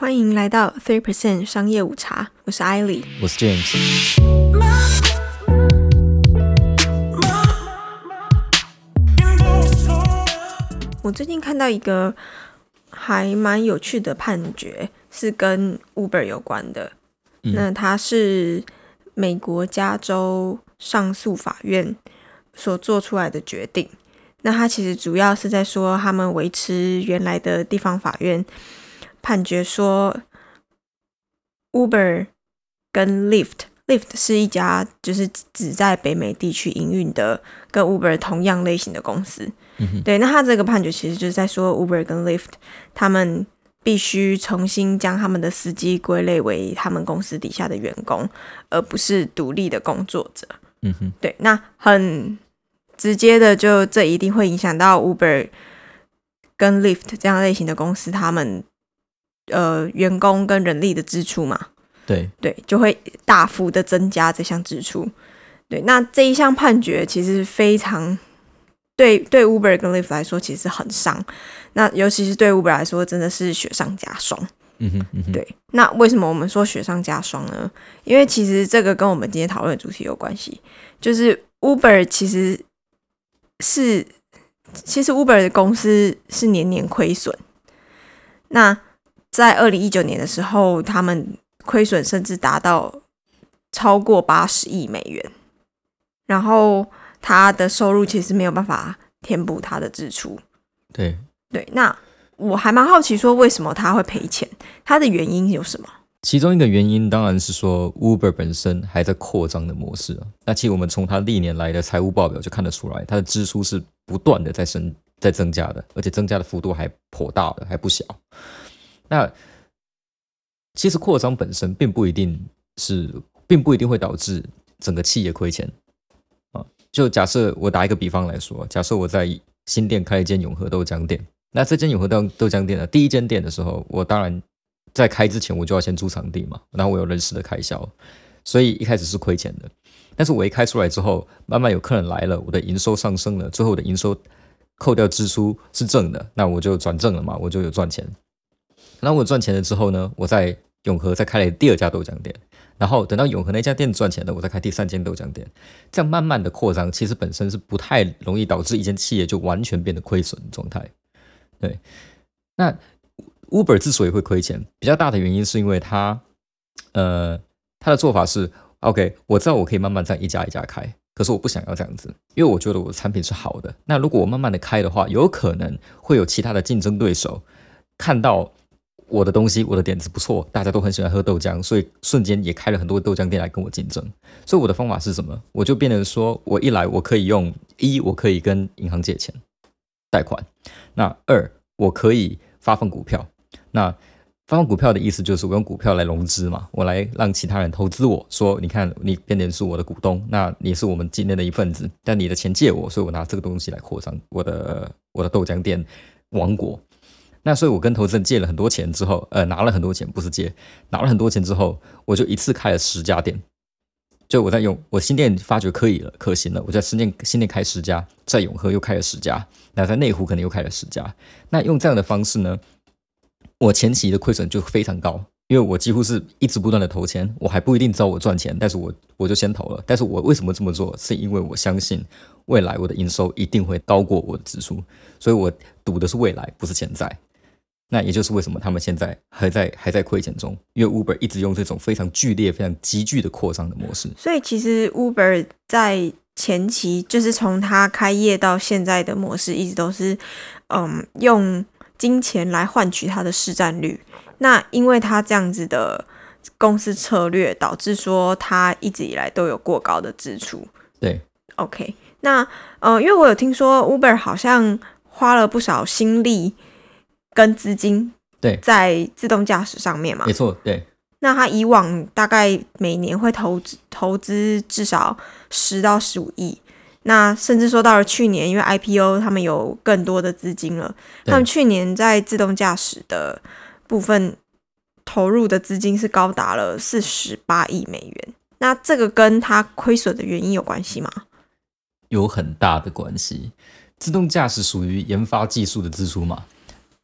欢迎来到 Three Percent 商业午茶，我是艾莉。我是 James。我最近看到一个还蛮有趣的判决，是跟 Uber 有关的。嗯那它是美国加州上诉法院所做出来的决定。那它其实主要是在说，他们维持原来的地方法院判决说，Uber 跟 Lyft，Lyft 是一家就是只在北美地区营运的跟 Uber 同样类型的公司。嗯哼，对，那他这个判决其实就是在说，Uber 跟 Lyft 他们必须重新将他们的司机归类为他们公司底下的员工，而不是独立的工作者。嗯哼，对，那很直接的就这一定会影响到 Uber 跟 Lyft 这样类型的公司，他们呃员工跟人力的支出嘛。对，对，就会大幅的增加这项支出。对，那这一项判决其实非常对对 Uber 跟 Lyft 来说其实很伤，那尤其是对 Uber 来说真的是雪上加霜。嗯哼，嗯哼，对，那为什么我们说雪上加霜呢？因为其实这个跟我们今天讨论的主题有关系，就是 Uber 其实是其实 Uber 的公司是年年亏损。那在二零一九年的时候，他们亏损甚至达到超过八十亿美元，然后他的收入其实没有办法填补他的支出。对，对，那我还蛮好奇，说为什么他会赔钱？他的原因有什么？其中一个原因当然是说 Uber 本身还在扩张的模式啊。那其实我们从它历年来的财务报表就看得出来，它的支出是不断的在升在增加的，而且增加的幅度还颇大的，还不小。那其实扩张本身并不一定是，并不一定会导致整个企业亏钱啊。就假设我打一个比方来说，假设我在新店开一间永和豆浆店，那这间永和豆豆浆店的，第一间店的时候，我当然在开之前我就要先租场地嘛，然后我有人事的开销，所以一开始是亏钱的。但是我一开出来之后，慢慢有客人来了，我的营收上升了，最后我的营收扣掉支出是正的，那我就转正了嘛，我就有赚钱。那我赚钱了之后呢，我在永和再开了第二家豆浆店，然后等到永和那家店赚钱了，我再开第三间豆浆店，这样慢慢的扩张，其实本身是不太容易导致一间企业就完全变得亏损状态。对，那 Uber 之所以会亏钱，比较大的原因是因为它，呃，它的做法是 OK，我知道我可以慢慢这样一家一家开，可是我不想要这样子，因为我觉得我的产品是好的。那如果我慢慢的开的话，有可能会有其他的竞争对手看到我的东西，我的点子不错，大家都很喜欢喝豆浆，所以瞬间也开了很多豆浆店来跟我竞争。所以我的方法是什么？我就变成说我一来我可以用一，我可以跟银行借钱贷款。那二，我可以发放股票。那发放股票的意思就是我用股票来融资嘛，我来让其他人投资我，说你看你变成是我的股东，那你是我们今天的一份子，但你的钱借我，所以我拿这个东西来扩张我的我的豆浆店王国。那所以，我跟投资人借了很多钱之后，呃，拿了很多钱，不是借，拿了很多钱之后，我就一次开了十家店。就我在用我新店发觉可以了，可行了，我在新店新店开十家，在永和又开了十家，那在内湖可能又开了十家。那用这样的方式呢，我前期的亏损就非常高，因为我几乎是一直不断的投钱，我还不一定知道我赚钱，但是我我就先投了。但是我为什么这么做？是因为我相信未来我的营收一定会高过我的支出，所以我赌的是未来，不是现在。那也就是为什么他们现在还在还在亏钱中，因为 Uber 一直用这种非常剧烈、非常急剧的扩张的模式。所以其实 Uber 在前期就是从它开业到现在的模式，一直都是嗯用金钱来换取它的市占率。那因为它这样子的公司策略，导致说它一直以来都有过高的支出。对，OK，那呃，因为我有听说 Uber 好像花了不少心力跟资金对在自动驾驶上面嘛没。错，对，那他以往大概每年会投资投资至少十到十五亿，那甚至说到了去年，因为 IPO 他们有更多的资金了，他们去年在自动驾驶的部分投入的资金是高达了四十八亿美元。那这个跟他亏损的原因有关系吗？有很大的关系。自动驾驶属于研发技术的支出嘛，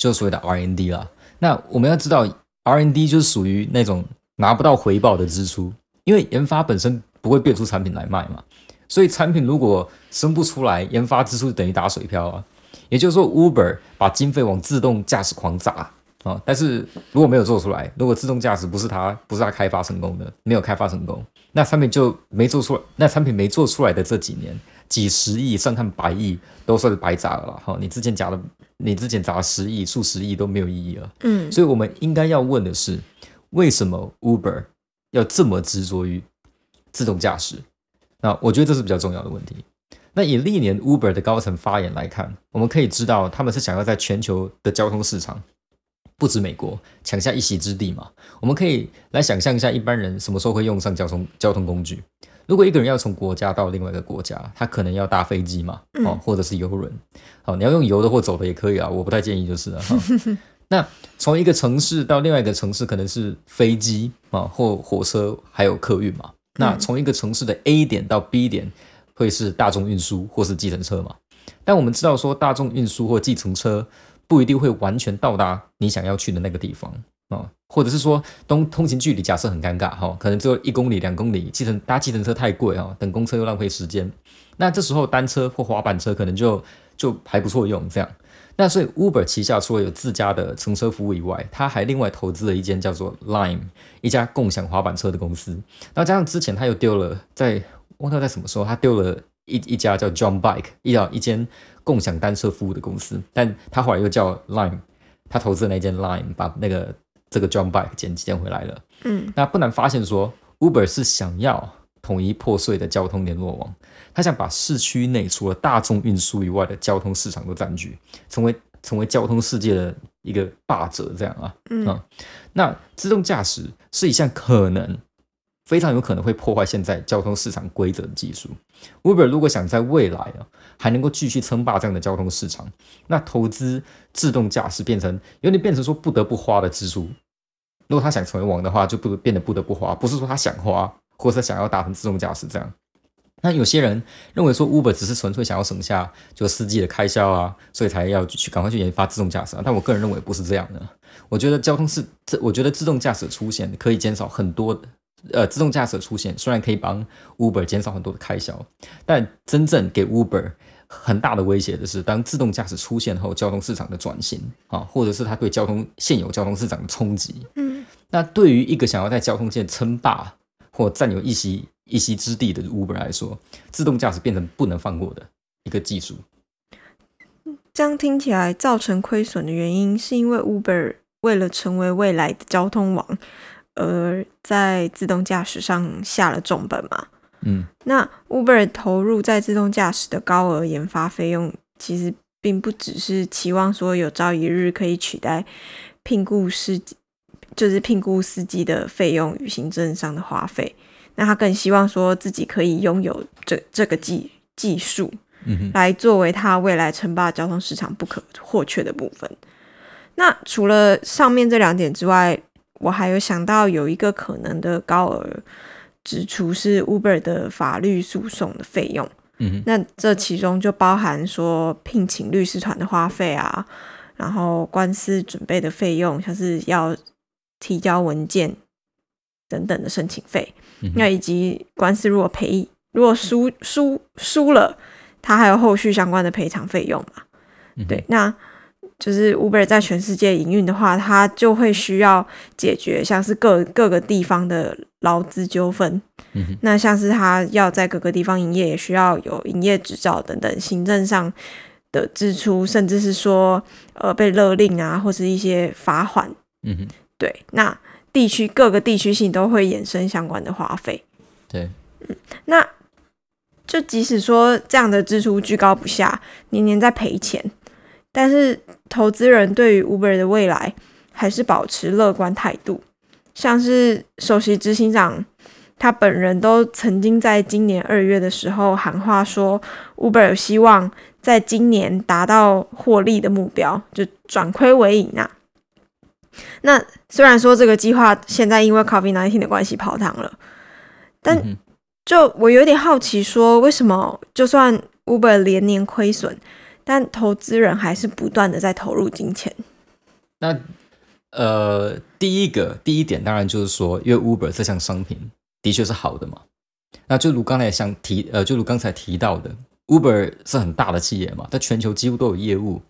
就所谓的 R N D 啦。那我们要知道，，R N D 就是属于那种拿不到回报的支出，因为研发本身不会变出产品来卖嘛，所以产品如果生不出来，研发支出等于打水漂啊。也就是说，Uber 把经费往自动驾驶狂砸啊，但是如果没有做出来，如果自动驾驶不是他不是他开发成功的，没有开发成功，那产品就没做出来。那产品没做出来的这几年，几十亿上看百亿都算是白砸了哈。你之前砸的，你之前砸十亿、数十亿都没有意义了。嗯，所以我们应该要问的是，为什么 Uber 要这么执着于自动驾驶？那我觉得这是比较重要的问题。那以历年 Uber 的高层发言来看，我们可以知道他们是想要在全球的交通市场，不止美国抢下一席之地嘛。我们可以来想象一下，一般人什么时候会用上交通交通工具？如果一个人要从国家到另外一个国家，他可能要搭飞机嘛，哦，或者是游轮。好，你要用游的或走的也可以啊，我不太建议就是了。那从一个城市到另外一个城市，可能是飞机啊，或火车，还有客运嘛。那从一个城市的 A 点到 B 点。会是大众运输或是计程车嘛？但我们知道说，大众运输或计程车不一定会完全到达你想要去的那个地方啊，或者是说，通通勤距离假设很尴尬哈，可能只有一公里、两公里，计程搭计程车太贵啊，等公车又浪费时间。那这时候单车或滑板车可能就就还不错用这样。那所以 Uber 旗下除了有自家的乘车服务以外，它还另外投资了一间叫做 Lime 一家共享滑板车的公司。那加上之前他又丢了在忘掉在什么时候，他丢了一一家叫 John Bike 一家一间共享单车服务的公司，但他后来又叫 Lime，他投资的那间 Lime 把那个这个 John Bike 捡捡回来了。嗯，那不难发现说，Uber 是想要统一破碎的交通联络网，他想把市区内除了大众运输以外的交通市场都占据，成为成为交通世界的一个霸者，这样啊。嗯，那自动驾驶是一项可能。非常有可能会破坏现在交通市场规则的技术。Uber 如果想在未来啊还能够继续称霸这样的交通市场，那投资自动驾驶变成有点变成说不得不花的支出。如果他想成为王的话，就不变得不得不花，不是说他想花，或者想要达成自动驾驶这样。那有些人认为说 Uber 只是纯粹想要省下就司机的开销啊，所以才要去赶快去研发自动驾驶啊。但我个人认为不是这样的。我觉得交通是这，我觉得自动驾驶出现可以减少很多。呃，自动驾驶出现虽然可以帮 Uber 减少很多的开销，但真正给 Uber 很大的威胁的是，当自动驾驶出现后，交通市场的转型啊，或者是它对交通现有交通市场的冲击。嗯，那对于一个想要在交通界称霸或占有一席一席之地的 Uber 来说，自动驾驶变成不能放过的一个技术。这样听起来，造成亏损的原因是因为 Uber 为了成为未来的交通网。而在自动驾驶上下了重本嘛？嗯，那 Uber 投入在自动驾驶的高额研发费用，其实并不只是期望说有朝一日可以取代聘雇司机，就是聘雇司机的费用与行政上的花费。那他更希望说自己可以拥有这这个技技术，嗯来作为他未来称霸交通市场不可或缺的部分。那除了上面这两点之外，我还有想到有一个可能的高额支出是 Uber 的法律诉讼的费用，嗯，那这其中就包含说聘请律师团的花费啊，然后官司准备的费用，像是要提交文件等等的申请费，那以及官司如果赔，如果输输输了，他还有后续相关的赔偿费用嘛？对，那。就是 Uber 在全世界营运的话，它就会需要解决像是各各个地方的劳资纠纷。嗯，那像是它要在各个地方营业，也需要有营业执照等等行政上的支出，甚至是说呃被勒令啊，或是一些罚款。嗯对，那地区各个地区性都会衍生相关的花费。对，嗯，那就即使说这样的支出居高不下，年年在赔钱。但是投资人对于 Uber 的未来还是保持乐观态度，像是首席执行长他本人都曾经在今年二月的时候喊话说，Uber 有希望在今年达到获利的目标，就转亏为盈啊。那虽然说这个计划现在因为 COVID-19 的关系泡汤了，但就我有点好奇，说为什么就算 Uber 连年亏损？但投资人还是不断的在投入金钱。那呃，第一个第一点当然就是说，因为 Uber 这项商品的确是好的嘛。那就如刚才想提，呃，就如刚才提到的，Uber 是很大的企业嘛，在全球几乎都有业务。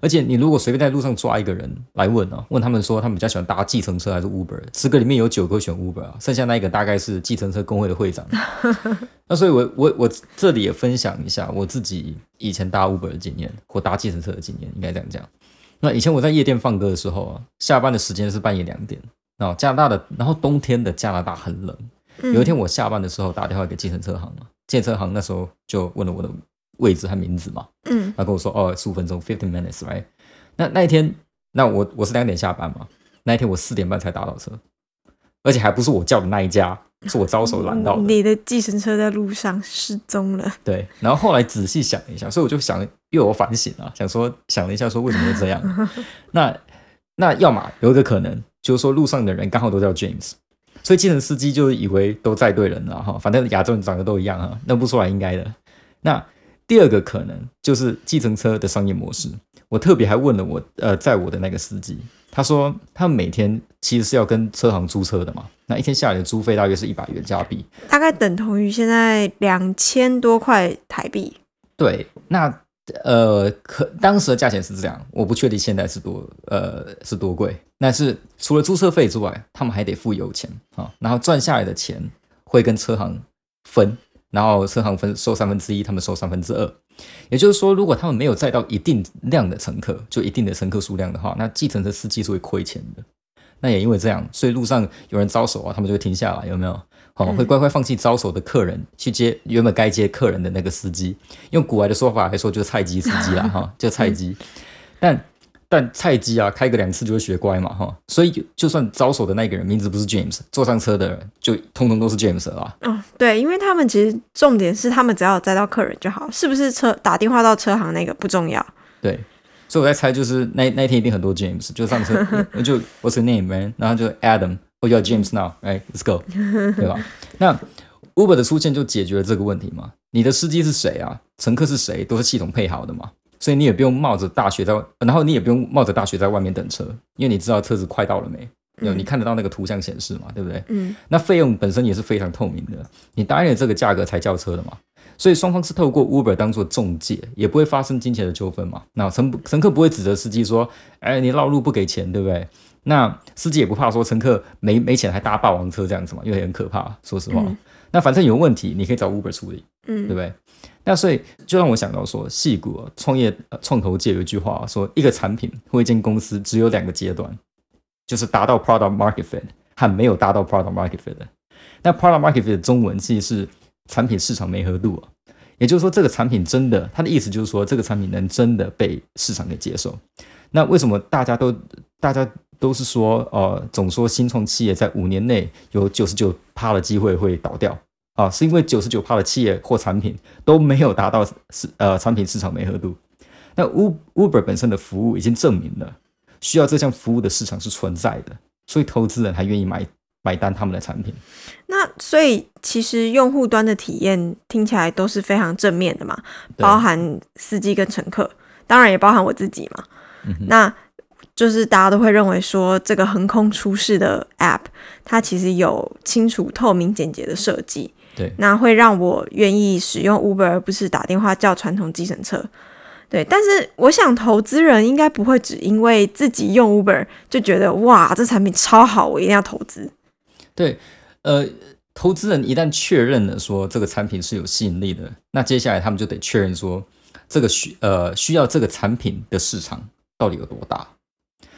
而且你如果随便在路上抓一个人来问啊，问他们说他们比较喜欢搭计程车还是 Uber，十个里面有九个选 Uber 啊，剩下那一个大概是计程车工会的会长。那所以，我我我这里也分享一下我自己以前搭 Uber 的经验或搭计程车的经验，应该这样讲。那以前我在夜店放歌的时候啊，下班的时间是半夜两点啊，加拿大的，然后冬天的加拿大很冷。有一天我下班的时候打电话给计程车行嘛，计程车行那时候就问了我的位置和名字嘛，嗯，他跟我说哦十五分钟，fifteen minutes，right？那那一天，那我我是两点下班嘛，那一天我四点半才打到车，而且还不是我叫的那一家，是我招手拦到的。你的计程车在路上失踪了。对，然后后来仔细想了一下，所以我就想又有反省啊，想说想了一下说为什么会这样？那那要么有一个可能就是说路上的人刚好都叫 James。所以，计程司机就以为都载对人了哈，反正亚洲人长得都一样啊，认不出来应该的。那第二个可能就是计程车的商业模式。我特别还问了我呃载我的那个司机，他说他每天其实是要跟车行租车的嘛，那一天下来的租费大约是一百元加币，大概等同于现在两千多块台币。对，那。呃，可当时的价钱是这样，我不确定现在是多呃是多贵。但是除了租车费之外，他们还得付油钱啊，然后赚下来的钱会跟车行分，然后车行分收三分之一，他们收三分之二。也就是说，如果他们没有载到一定量的乘客，就一定的乘客数量的话，那计程车司机是会亏钱的。那也因为这样，所以路上有人招手啊，他们就会停下来，有没有？哦，会乖乖放弃招手的客人，去接原本该接客人的那个司机。用古来的说法来说，就是菜鸡司机啦，哈，就菜鸡。但但菜鸡啊，开个两次就会学乖嘛，哈。所以就算招手的那个人名字不是 James，坐上车的人就通通都是 James 啦。嗯，对，因为他们其实重点是他们只要载到客人就好，是不是车打电话到车行那个不重要。对，所以我在猜，就是那那天一定很多 James 就上车，就 What's your name man？然后就 Adam。要 James now，哎，Let's go，对吧？那 Uber 的出现就解决了这个问题嘛？你的司机是谁啊？乘客是谁？都是系统配好的嘛？所以你也不用冒着大雪在，然后你也不用冒着大雪在外面等车，因为你知道车子快到了没？有你看得到那个图像显示嘛？对不对？嗯。那费用本身也是非常透明的，你答应了这个价格才叫车的嘛？所以双方是透过 Uber 当做中介，也不会发生金钱的纠纷嘛？那乘乘客不会指责司机说：“哎，你绕路不给钱，对不对？”那司机也不怕说乘客没没钱还搭霸王车这样子嘛，因为很可怕。说实话，那反正有问题你可以找 Uber 处理，嗯，对不对？那所以就让我想到说，戏骨创业创投界有一句话说，一个产品或一间公司只有两个阶段，就是达到 product market fit 和没有达到 product market fit 的。那 product market fit 的中文其实是产品市场媒合度，也就是说这个产品真的，它的意思就是说这个产品能真的被市场给接受。那为什么大家都大家？都是说，呃，总说新创企业在五年内有九十九趴的机会会倒掉啊，是因为九十九趴的企业或产品都没有达到市呃产品市场媒合度。那 Uber 本身的服务已经证明了，需要这项服务的市场是存在的，所以投资人还愿意买买单他们的产品。那所以其实用户端的体验听起来都是非常正面的嘛，包含司机跟乘客，当然也包含我自己嘛。那就是大家都会认为说，这个横空出世的 App，它其实有清楚、透明、简洁的设计。对，那会让我愿意使用 Uber 而不是打电话叫传统计程车。对，但是我想投资人应该不会只因为自己用 Uber 就觉得哇，这产品超好，我一定要投资。对，呃，投资人一旦确认了说这个产品是有吸引力的，那接下来他们就得确认说，这个需呃需要这个产品的市场到底有多大。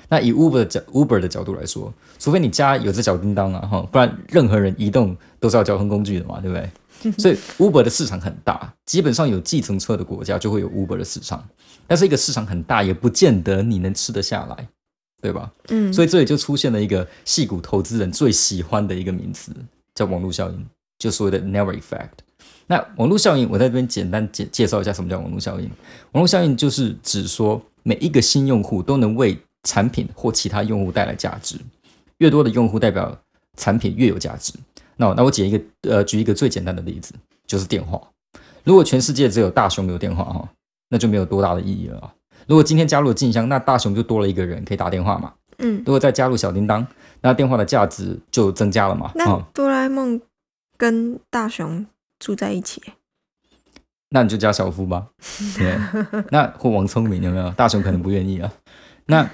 那以 Uber 的角 Uber 的角度来说，除非你家有只小叮当啊，哈，不然任何人移动都是要交通工具的嘛，对不对？所以 Uber 的市场很大，基本上有计程车的国家就会有 Uber 的市场。但是一个市场很大，也不见得你能吃得下来，对吧？嗯。所以这里就出现了一个戏股投资人最喜欢的一个名词，叫网络效应，就所谓的 Never Effect。那网络效应，我在这边简单介介绍一下什么叫网络效应。网络效应就是指说每一个新用户都能为产品或其他用户带来价值，越多的用户代表产品越有价值。那那我举一个呃，举一个最简单的例子，就是电话。如果全世界只有大雄有电话哈，那就没有多大的意义了啊。如果今天加入了静香，那大雄就多了一个人可以打电话嘛。嗯，如果再加入小叮当，那电话的价值就增加了嘛。那啊、哆啦 A 梦跟大雄住在一起，那你就加小夫吧。对，那或王聪明有没有？大雄可能不愿意啊。那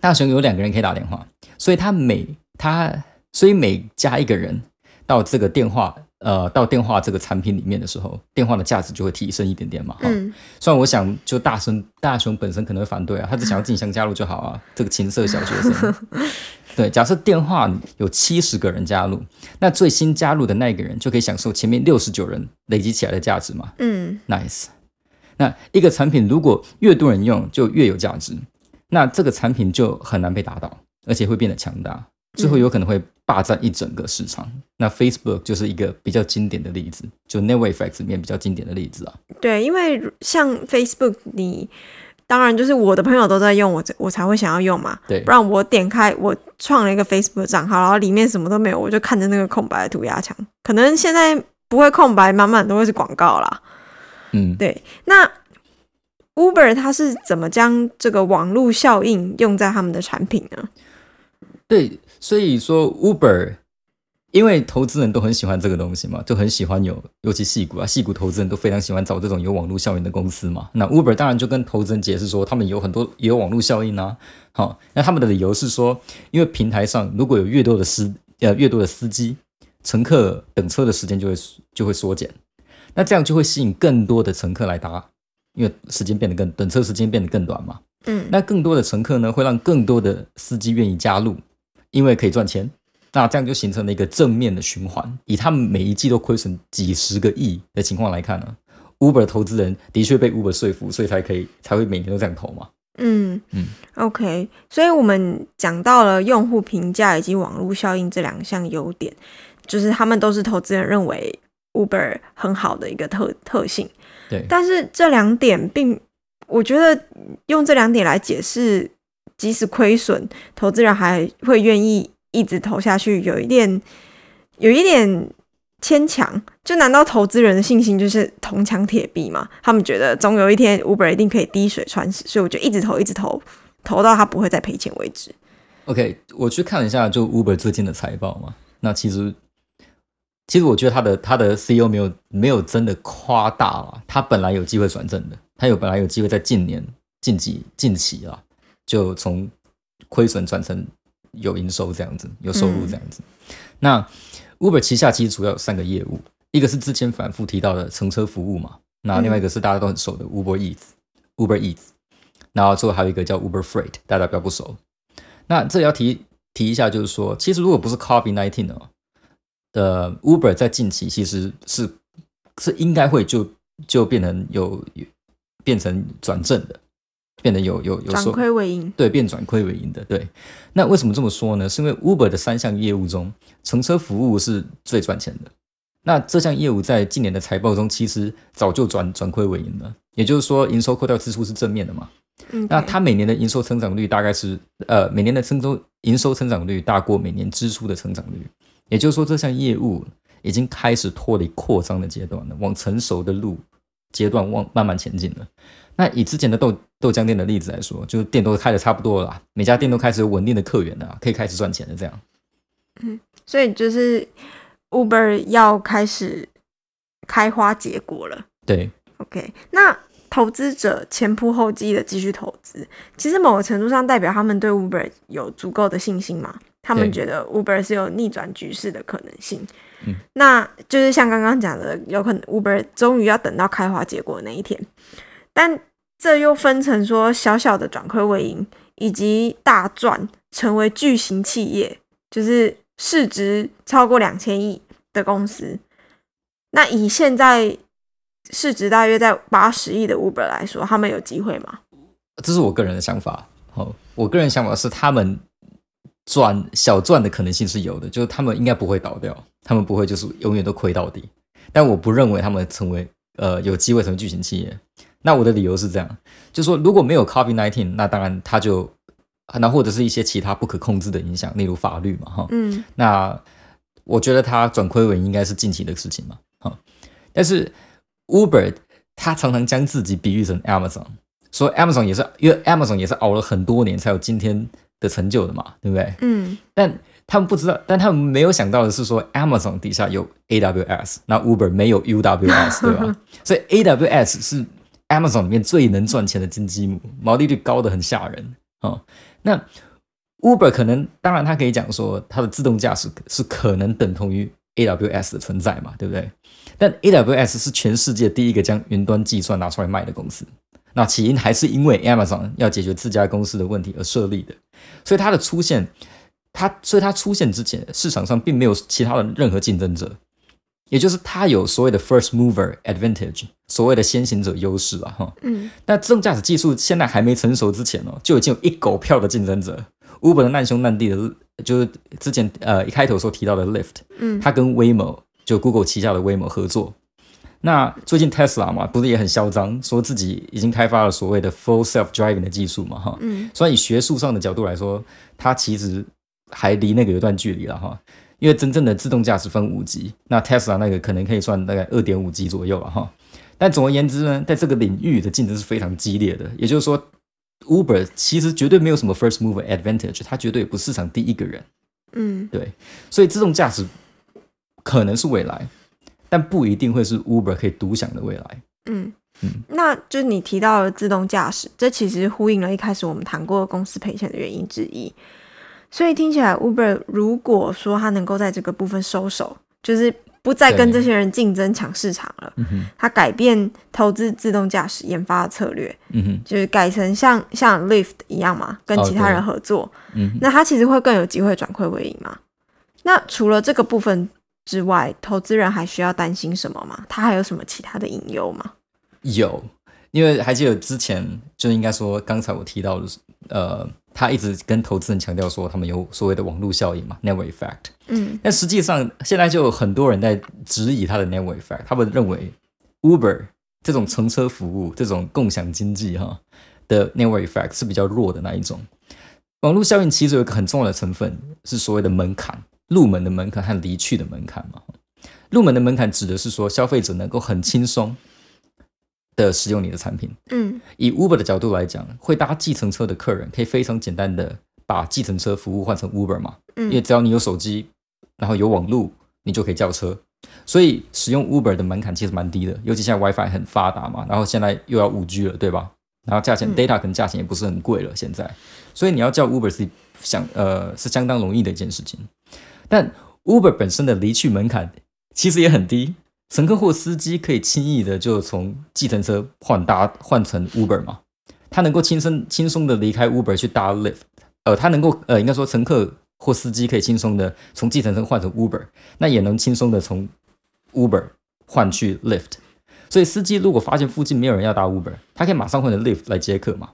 大熊有两个人可以打电话，所以他每他所以每加一个人到这个电话呃到电话这个产品里面的时候，电话的价值就会提升一点点嘛。哈、嗯虽然我想就大雄大熊本身可能会反对啊，他只想要静香加入就好啊，这个情色小学生。对，假设电话有七十个人加入，那最新加入的那个人就可以享受前面六十九人累积起来的价值嘛。嗯 Nice。那一个产品如果越多人用，就越有价值，那这个产品就很难被打倒，而且会变得强大，最后有可能会霸占一整个市场。那 Facebook 就是一个比较经典的例子，就 Network Effect 里面比较经典的例子啊。对，因为像 Facebook，你当然就是我的朋友都在用，我我才会想要用嘛。对不然我点开我创了一个 Facebook 账号，然后里面什么都没有，我就看着那个空白的涂鸦墙。可能现在不会空白，满满都会是广告啦。嗯，对，那 Uber 它是怎么将这个网络效应用在他们的产品呢？对，所以说 Uber，因为投资人都很喜欢这个东西嘛，就很喜欢有，尤其戏股啊，戏股投资人都非常喜欢找这种有网络效应的公司嘛。那 Uber 当然就跟投资人解释说，他们有很多也有网络效应啊。好，那他们的理由是说，因为平台上如果有越多的司呃越多的司机，乘客等车的时间就会就会缩减，那这样就会吸引更多的乘客来搭，因为时间变得更等车时间变得更短嘛。嗯，那更多的乘客呢，会让更多的司机愿意加入，因为可以赚钱。那这样就形成了一个正面的循环。以他们每一季都亏损几十个亿的情况来看呢，Uber 投资人的确被 Uber 说服，所以才可以才会每年都这样投嘛。嗯嗯，OK，所以我们讲到了用户评价以及网络效应这两项优点，就是他们都是投资人认为 Uber 很好的一个特特性。对，但是这两点并，我觉得用这两点来解释，即使亏损，投资人还会愿意一直投下去，有一点，有一点牵强。就难道投资人的信心就是铜墙铁壁吗？他们觉得总有一天 Uber 一定可以滴水穿石，所以我就一直投，一直投，投到他不会再赔钱为止。OK，我去看了一下就 Uber 最近的财报嘛，那其实其实我觉得他的他的 CEO 没有没有真的夸大啊，他本来有机会转正的，他有本来有机会在近年近几近期啊，就从亏损转成有营收这样子，有收入这样子。那 Uber 旗下其实主要有三个业务，一个是之前反复提到的乘车服务嘛，那另外一个是大家都很熟的 Uber Eats，Uber Eats，然后最后还有一个叫 Uber Freight，大家比较不熟。那这里要提提一下，就是说，其实如果不是 COVID nineteen 哦的 Uber 在近期其实是是应该会就就变成有有变成转正的，变得有有有转亏为盈。对，变转亏为盈的。对，那为什么这么说呢？是因为 Uber 的三项业务中，乘车服务是最赚钱的。那这项业务在今年的财报中，其实早就转转亏为盈了。也就是说，营收扣掉支出是正面的嘛？嗯，那它每年的营收增长率大概是呃，每年的增收营收增长率大过每年支出的增长率。也就是说，这项业务已经开始脱离扩张的阶段了，往成熟的路阶段往慢慢前进了。那以之前的豆豆浆店的例子来说，就是店都开的差不多了啦，每家店都开始有稳定的客源了，可以开始赚钱了。这样，嗯所以就是 Uber 要开始开花结果了。对 OK，那投资者前仆后继的继续投资，其实某个程度上代表他们对 Uber 有足够的信心嘛？他们对觉得 Uber 是有逆转局势的可能性。嗯，那就是像刚刚讲的，有可能 Uber 终于要等到开花结果那一天，但这又分成说小小的转亏为盈，以及大赚成为巨型企业，就是市值超过两千亿的公司。那以现在市值大约在八十亿的 Uber 来说，他们有机会吗？这是我个人的想法。哦，我个人想法是，他们赚小赚的可能性是有的，就是他们应该不会倒掉，他们不会就是永远都亏到底。但我不认为他们成为呃有机会成为巨型企业。那我的理由是这样，就是说如果没有 COVID nineteen，那当然它就那或者是一些其他不可控制的影响，例如法律嘛，哈。嗯那我觉得它转亏为盈应该是近期的事情嘛，哈。但是 Uber 它常常将自己比喻成 Amazon，说 Amazon 也是因为 Amazon 也是熬了很多年才有今天的成就的嘛，对不对？嗯但他们不知道，但他们没有想到的是说，Amazon 底下有 AWS，那 Uber 没有 UWS，对吧？所以 AWS 是 Amazon 里面最能赚钱的金鸡母，毛利率高的很吓人哦。那 Uber 可能，当然它可以讲说，它的自动驾驶是可能等同于 AWS 的存在嘛，对不对？但 AWS 是全世界第一个将云端计算拿出来卖的公司。那起因还是因为 Amazon 要解决自家公司的问题而设立的，所以它的出现，它所以它出现之前，市场上并没有其他的任何竞争者，也就是它有所谓的 first mover advantage，所谓的先行者优势啊，哈。嗯那自动驾驶技术现在还没成熟之前哦，就已经有一狗票的竞争者，Uber 的难兄难弟的，就是之前呃一开头所提到的 Lyft，嗯它跟 Waymo 就 Google 旗下的 Waymo 合作。那最近 Tesla 嘛，不是也很嚣张，说自己已经开发了所谓的 Full Self Driving 的技术嘛，哈。嗯所以以学术上的角度来说，它其实还离那个有一段距离了哈。因为真正的自动驾驶分五级，那 Tesla 那个可能可以算大概二点五级左右了哈。但总而言之呢，在这个领域的竞争是非常激烈的。也就是说，Uber 其实绝对没有什么 first mover advantage，它绝对不是市场第一个人。嗯对，所以自动驾驶可能是未来，但不一定会是 Uber 可以独享的未来。嗯嗯那就是你提到的自动驾驶，这其实呼应了一开始我们谈过的公司赔钱的原因之一。所以听起来，Uber 如果说它能够在这个部分收手，就是不再跟这些人竞争抢市场了，它改变投资自动驾驶研发的策略，嗯，就是改成像像 Lyft 一样嘛，跟哦其他人合作。那它其实会更有机会转亏为盈嘛。那除了这个部分之外，投资人还需要担心什么吗？他还有什么其他的隐忧吗？有，因为还记得之前就应该说，刚才我提到的，呃，他一直跟投资人强调说，他们有所谓的网络效应嘛，network effect。嗯但实际上，现在就有很多人在质疑他的 network effect，他们认为 Uber 这种乘车服务、这种共享经济哈的 network effect 是比较弱的那一种。网络效应其实有一个很重要的成分是所谓的门槛，入门的门槛和离去的门槛嘛。入门的门槛指的是说消费者能够很轻松的使用你的产品。嗯以 Uber 的角度来讲，会搭计程车的客人可以非常简单的把计程车服务换成 Uber 嘛，嗯因为嗯只要你有手机，然后有网络，你就可以叫车。所以使用 Uber 的门槛其实蛮低的，尤其现在 WiFi 很发达嘛，然后现在又要五 G 了，对吧？然后价钱、嗯 data 可能价钱也不是很贵了，现在，所以你要叫 Uber 是想呃是相当容易的一件事情。但 Uber 本身的离去门槛其实也很低，乘客或司机可以轻易的就从计程车换搭换成 Uber 嘛，他能够轻松轻松的离开 Uber 去搭 Lyft，呃，他能够呃应该说乘客或司机可以轻松的从计程车换成 Uber，那也能轻松的从 Uber 换去 Lyft。所以司机如果发现附近没有人要搭 Uber，他可以马上换成 Lyft 来接客嘛。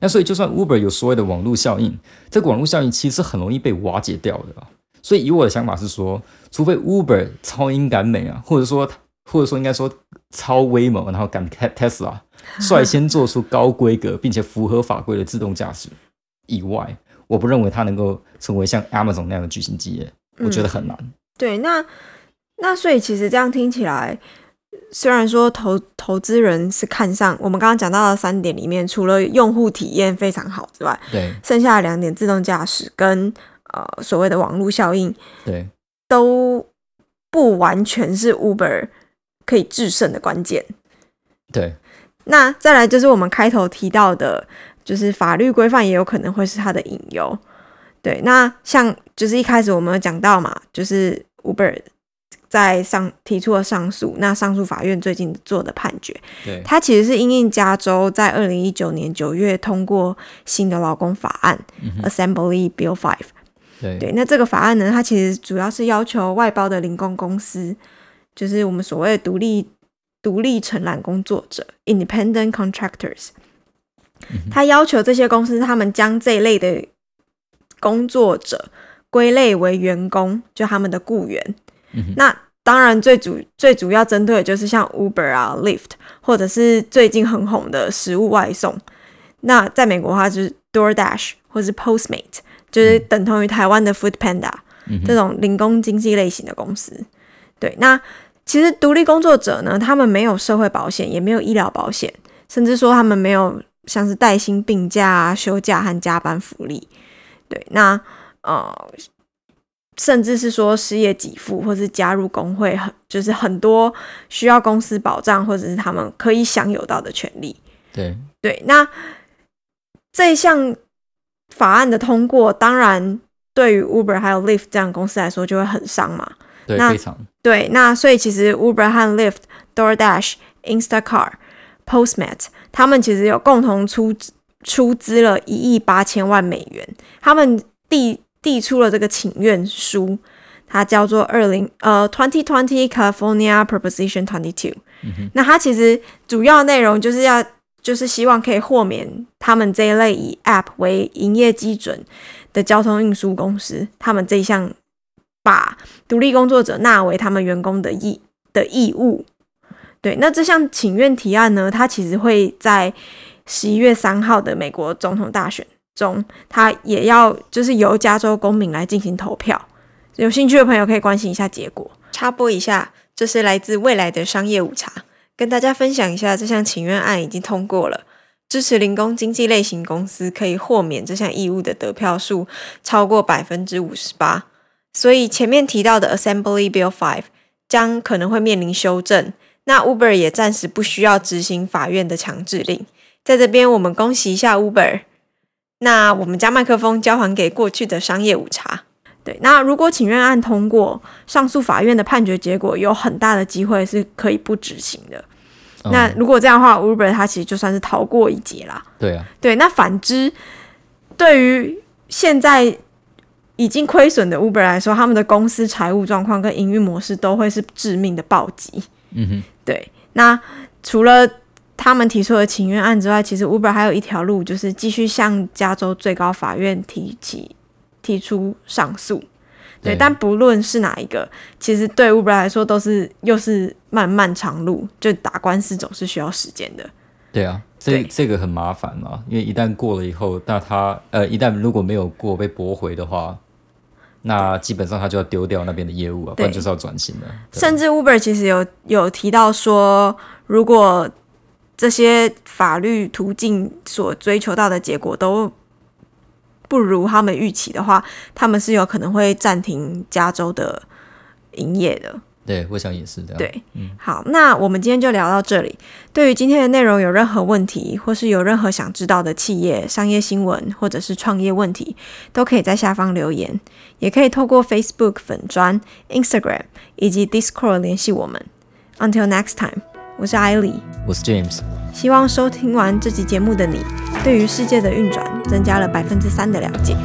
那所以就算 Uber 有所谓的网络效应，这个网络效应其实很容易被瓦解掉的啊。所以以我的想法是说，除非 Uber 超英赶美啊，或者说或者说应该说超威猛，然后赶 Tesla 率先做出高规格并且符合法规的自动驾驶以外，我不认为它能够成为像 Amazon 那样的巨型企业，我觉得很难。对，那那所以其实这样听起来，虽然说投投资人是看上我们刚刚讲到的三点里面，除了用户体验非常好之外，对剩下的两点自动驾驶跟呃所谓的网络效应对都不完全是 Uber 可以制胜的关键。对那再来就是我们开头提到的，就是法律规范也有可能会是它的隐忧。对，那像就是一开始我们有讲到嘛，就是 Uber 在上提出了上诉，那上诉法院最近做的判决，对它其实是因应加州在二零一九年九月通过新的劳工法案、Assembly Bill Five。对对，那这个法案呢，它其实主要是要求外包的零工公司，就是我们所谓的独立独立承揽工作者 （independent contractors），它要求这些公司他们将这一类的工作者归类为员工，就他们的雇员。嗯那当然最主最主要针对的就是像 Uber 啊、Lyft，或者是最近很红的食物外送。那在美国的话，就是 DoorDash 或是 Postmate，就是等同于台湾的 Food Panda。嗯这种零工经济类型的公司。对，那其实独立工作者呢，他们没有社会保险，也没有医疗保险，甚至说他们没有像是带薪病假啊、休假和加班福利。对，那呃，甚至是说失业给付或是加入工会，很就是很多需要公司保障或者是他们可以享有到的权利。对对，那这一项法案的通过，当然对于 Uber 还有 Lyft 这样公司来说就会很伤嘛。对，那非常对，那所以其实 Uber 和 Lyft、DoorDash、Instacart、Postmates 他们其实有共同出出资了一亿八千万美元，他们递递出了这个请愿书，它叫做二零呃 Twenty Twenty California Proposition Twenty Two。那它其实主要内容就是要就是希望可以豁免他们这一类以 App 为营业基准的交通运输公司，他们这一项把独立工作者纳为他们员工的义的义务。对，那这项请愿提案呢，它其实会在十一月三号的美国总统大选中，它也要就是由加州公民来进行投票。有兴趣的朋友可以关心一下结果。插播一下，这是来自未来的商业午茶，跟大家分享一下这项请愿案已经通过了，支持零工经济类型公司可以豁免这项义务的得票数超过百分之五十八。所以前面提到的 Assembly Bill Five 将可能会面临修正。那 Uber 也暂时不需要执行法院的强制令。在这边，我们恭喜一下 Uber。那我们将麦克风交还给过去的商业午茶。对，那如果请愿案通过，上诉法院的判决结果有很大的机会是可以不执行的。那嗯如果这样的话，Uber 它其实就算是逃过一劫啦。对啊，对，那反之，对于现在已经亏损的 Uber 来说，他们的公司财务状况跟营运模式都会是致命的暴击。嗯哼，对，那除了他们提出的请愿案之外，其实 Uber 还有一条路，就是继续向加州最高法院提起提出上诉。对，对但不论是哪一个，其实对 Uber 来说都是又是漫漫长路，就打官司总是需要时间的。对啊，这对这个很麻烦嘛，因为一旦过了以后，那他呃，一旦如果没有过被驳回的话，那基本上他就要丢掉那边的业务啊，不然就是要转型了。甚至 Uber 其实有有提到说，如果这些法律途径所追求到的结果都不如他们预期的话，他们是有可能会暂停加州的营业的。对，我想也是这样。对，好，那我们今天就聊到这里。对于今天的内容有任何问题，或是有任何想知道的企业、商业新闻，或者是创业问题，都可以在下方留言，也可以透过 Facebook 粉砖、Instagram 以及 Discord 联系我们。Until next time，我是艾莉。我是 James，希望收听完这集节目的你，对于世界的运转增加了百分之三的了解。